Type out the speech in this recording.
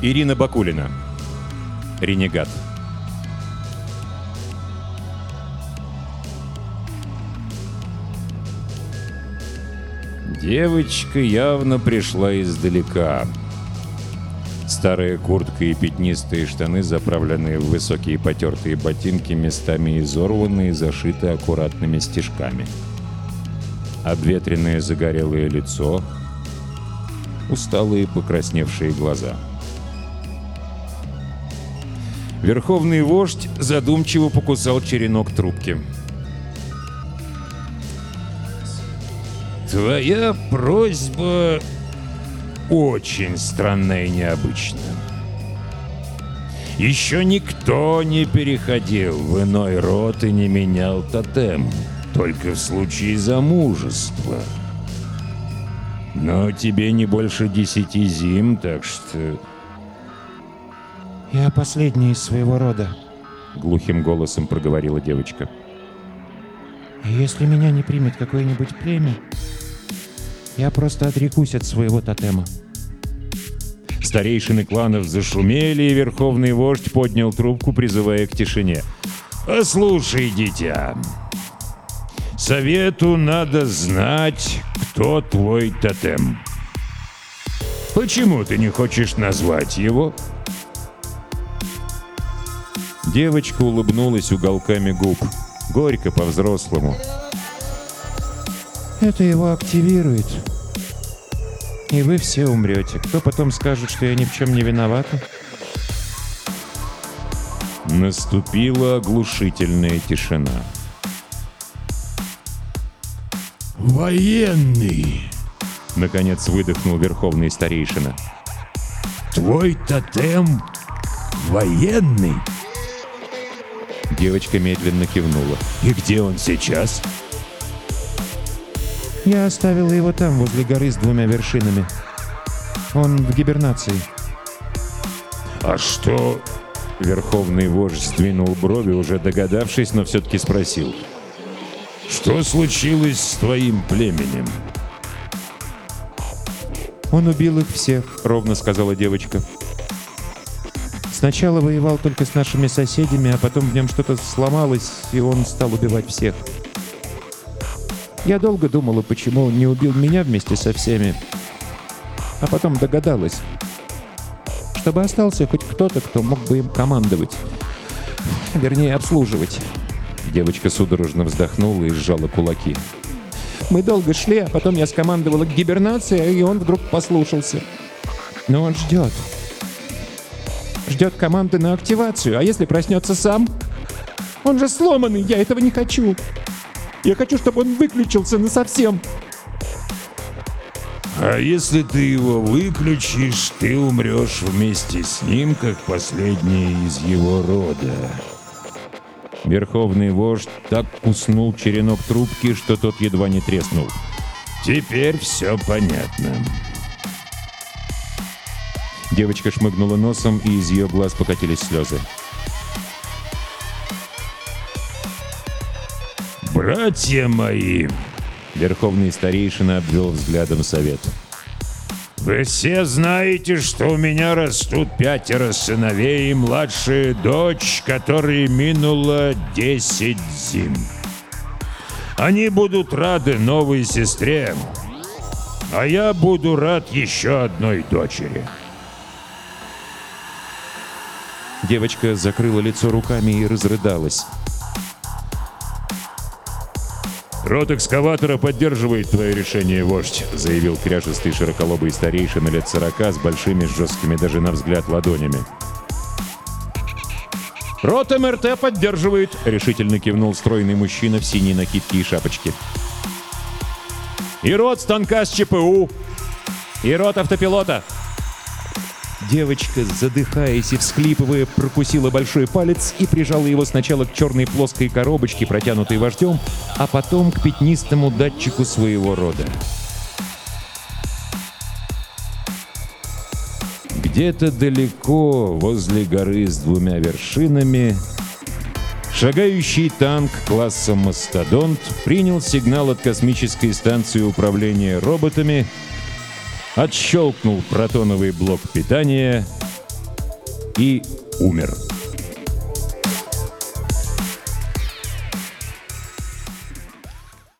Ирина Бакулина. Ренегат. Девочка явно пришла издалека. Старая куртка и пятнистые штаны, заправленные в высокие потертые ботинки, местами изорваны и зашиты аккуратными стежками. Обветренное загорелое лицо, усталые покрасневшие глаза. Верховный вождь задумчиво покусал черенок трубки. «Твоя просьба очень странная и необычная. Еще никто не переходил в иной род и не менял тотем, только в случае замужества. Но тебе не больше десяти зим, так что... «Я последняя из своего рода. Глухим голосом проговорила девочка. И если меня не примет какое-нибудь племя, я просто отрекусь от своего тотема». Старейшины кланов зашумели, и верховный вождь поднял трубку, призывая к тишине. «Послушай, дитя, совету надо знать, кто твой тотем. Почему ты не хочешь назвать его?» Девочка улыбнулась уголками губ. Горько по-взрослому. Это его активирует. И вы все умрете. Кто потом скажет, что я ни в чем не виновата? Наступила оглушительная тишина. «Военный!» — наконец выдохнул верховный старейшина. «Твой тотем военный?» Девочка медленно кивнула. «И где он сейчас?» Я оставила его там, возле горы с двумя вершинами. Он в гибернации. «А что?» Верховный вождь сдвинул брови, уже догадавшись, но все-таки спросил. «Что случилось с твоим племенем?» Он убил их всех, ровно сказала девочка. Сначала воевал только с нашими соседями, а потом в нем что-то сломалось, и он стал убивать всех. Я долго думала, почему он не убил меня вместе со всеми. А потом догадалась. Чтобы остался хоть кто-то, кто мог бы им командовать. Вернее, обслуживать. Девочка судорожно вздохнула и сжала кулаки. Мы долго шли, а потом я скомандовала к гибернации, и он вдруг послушался. Но он ждет. Ждет команды на активацию, а если проснется сам? Он же сломанный, я этого не хочу. Я хочу, чтобы он выключился на совсем. А если ты его выключишь, ты умрешь вместе с ним, как последний из его рода. Верховный вождь так куснул черенок трубки, что тот едва не треснул. Теперь все понятно. Девочка шмыгнула носом, и из ее глаз покатились слезы. «Братья мои!» Верховный старейшина обвел взглядом совет. «Вы все знаете, что у меня растут пятеро сыновей и младшая дочь, которой минуло десять зим. Они будут рады новой сестре, а я буду рад еще одной дочери». Девочка закрыла лицо руками и разрыдалась. «Рот экскаватора поддерживает твое решение, вождь», — заявил кряжестый широколобый старейшина лет сорока с большими жесткими даже на взгляд ладонями. «Рот МРТ поддерживает», — решительно кивнул стройный мужчина в синей накидке и шапочке. «И рот станка с ЧПУ, и рот автопилота», Девочка, задыхаясь и всхлипывая, прокусила большой палец и прижала его сначала к черной плоской коробочке, протянутой вождем, а потом к пятнистому датчику своего рода. Где-то далеко, возле горы с двумя вершинами, шагающий танк класса «Мастодонт» принял сигнал от космической станции управления роботами — отщелкнул протоновый блок питания и умер.